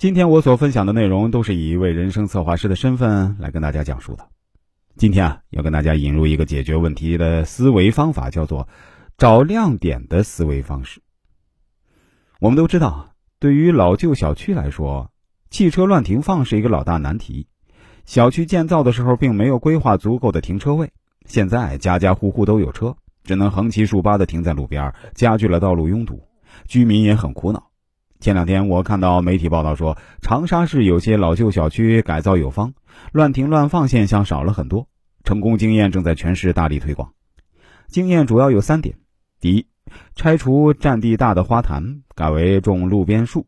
今天我所分享的内容都是以一位人生策划师的身份来跟大家讲述的。今天啊，要跟大家引入一个解决问题的思维方法，叫做找亮点的思维方式。我们都知道，对于老旧小区来说，汽车乱停放是一个老大难题。小区建造的时候并没有规划足够的停车位，现在家家户户都有车，只能横七竖八的停在路边，加剧了道路拥堵，居民也很苦恼。前两天我看到媒体报道说，长沙市有些老旧小区改造有方，乱停乱放现象少了很多。成功经验正在全市大力推广。经验主要有三点：第一，拆除占地大的花坛，改为种路边树，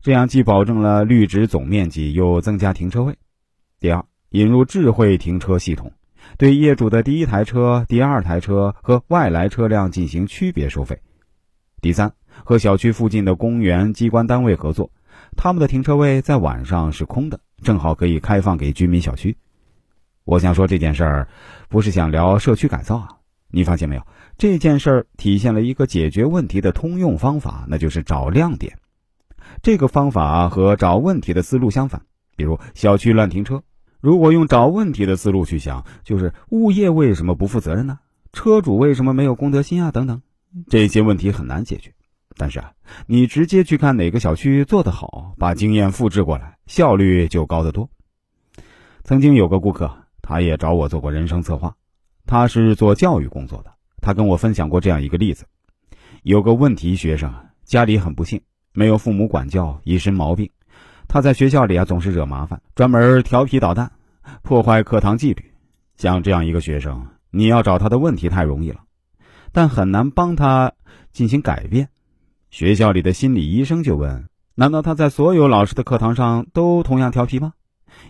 这样既保证了绿植总面积，又增加停车位；第二，引入智慧停车系统，对业主的第一台车、第二台车和外来车辆进行区别收费；第三。和小区附近的公园、机关单位合作，他们的停车位在晚上是空的，正好可以开放给居民小区。我想说这件事儿，不是想聊社区改造啊。你发现没有？这件事儿体现了一个解决问题的通用方法，那就是找亮点。这个方法和找问题的思路相反。比如小区乱停车，如果用找问题的思路去想，就是物业为什么不负责任呢？车主为什么没有公德心啊？等等，这些问题很难解决。但是啊，你直接去看哪个小区做得好，把经验复制过来，效率就高得多。曾经有个顾客，他也找我做过人生策划，他是做教育工作的。他跟我分享过这样一个例子：有个问题学生，家里很不幸，没有父母管教，一身毛病。他在学校里啊总是惹麻烦，专门调皮捣蛋，破坏课堂纪律。像这样一个学生，你要找他的问题太容易了，但很难帮他进行改变。学校里的心理医生就问：“难道他在所有老师的课堂上都同样调皮吗？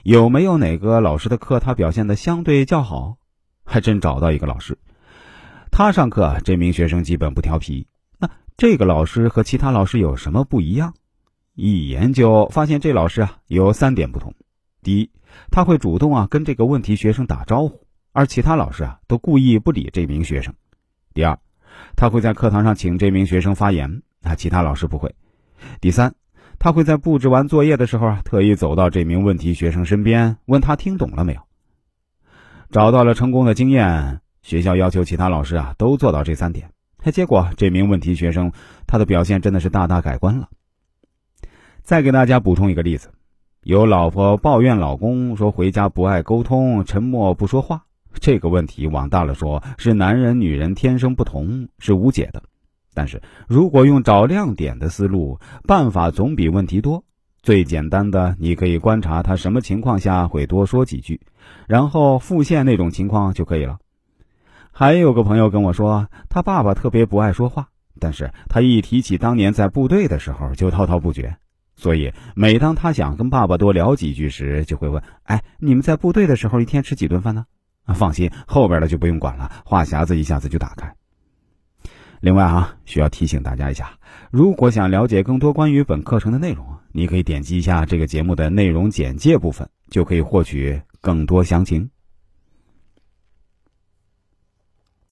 有没有哪个老师的课他表现的相对较好？”还真找到一个老师，他上课这名学生基本不调皮。那这个老师和其他老师有什么不一样？一研究发现，这老师啊有三点不同：第一，他会主动啊跟这个问题学生打招呼，而其他老师啊都故意不理这名学生；第二，他会在课堂上请这名学生发言。那其他老师不会。第三，他会在布置完作业的时候啊，特意走到这名问题学生身边，问他听懂了没有。找到了成功的经验，学校要求其他老师啊都做到这三点。结果这名问题学生他的表现真的是大大改观了。再给大家补充一个例子：有老婆抱怨老公说回家不爱沟通，沉默不说话。这个问题往大了说，是男人女人天生不同，是无解的。但是如果用找亮点的思路，办法总比问题多。最简单的，你可以观察他什么情况下会多说几句，然后复现那种情况就可以了。还有个朋友跟我说，他爸爸特别不爱说话，但是他一提起当年在部队的时候就滔滔不绝，所以每当他想跟爸爸多聊几句时，就会问：“哎，你们在部队的时候一天吃几顿饭呢？”放心，后边的就不用管了，话匣子一下子就打开。另外啊，需要提醒大家一下，如果想了解更多关于本课程的内容，你可以点击一下这个节目的内容简介部分，就可以获取更多详情。